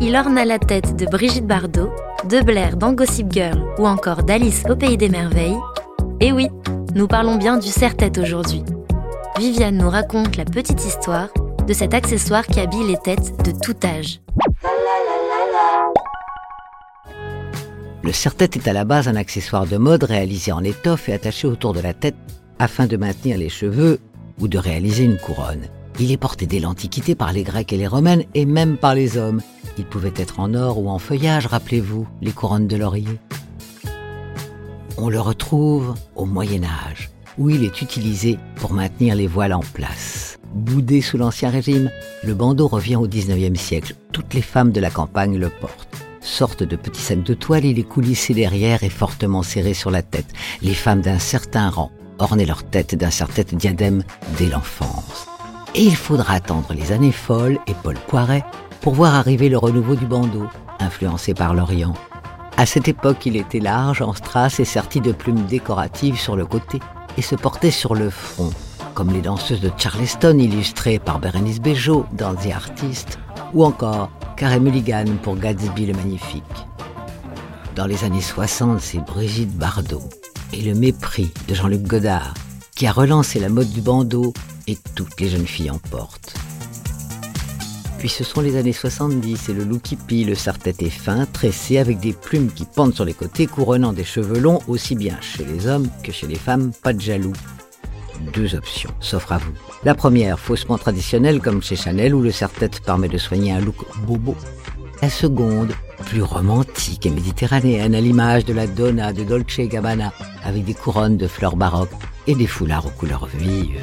Il orna la tête de Brigitte Bardot, de Blair dans Gossip Girl ou encore d'Alice au Pays des Merveilles. Et oui, nous parlons bien du serre-tête aujourd'hui. Viviane nous raconte la petite histoire de cet accessoire qui habille les têtes de tout âge. Le serre-tête est à la base un accessoire de mode réalisé en étoffe et attaché autour de la tête afin de maintenir les cheveux ou de réaliser une couronne. Il est porté dès l'Antiquité par les Grecs et les Romains et même par les hommes. Il pouvait être en or ou en feuillage, rappelez-vous, les couronnes de laurier. On le retrouve au Moyen Âge, où il est utilisé pour maintenir les voiles en place. Boudé sous l'Ancien Régime, le bandeau revient au XIXe siècle. Toutes les femmes de la campagne le portent. Sorte de petit sac de toile, il est coulissé derrière et fortement serré sur la tête. Les femmes d'un certain rang ornaient leur tête d'un certain diadème dès l'enfance. Et il faudra attendre les années folles et Paul Poiret pour voir arriver le renouveau du bandeau, influencé par l'Orient. À cette époque, il était large, en strass et serti de plumes décoratives sur le côté et se portait sur le front, comme les danseuses de Charleston illustrées par Berenice Bejo dans The Artist, ou encore Carey Mulligan pour Gatsby le Magnifique. Dans les années 60, c'est Brigitte Bardot et le mépris de Jean-Luc Godard qui a relancé la mode du bandeau et toutes les jeunes filles en portent. Puis ce sont les années 70 et le look hippie, le serre-tête est fin, tressé avec des plumes qui pendent sur les côtés, couronnant des cheveux longs aussi bien chez les hommes que chez les femmes, pas de jaloux. Deux options s'offrent à vous. La première, faussement traditionnelle comme chez Chanel où le serre-tête permet de soigner un look bobo. La seconde, plus romantique et méditerranéenne à l'image de la Donna de Dolce Gabbana avec des couronnes de fleurs baroques et des foulards aux couleurs vives.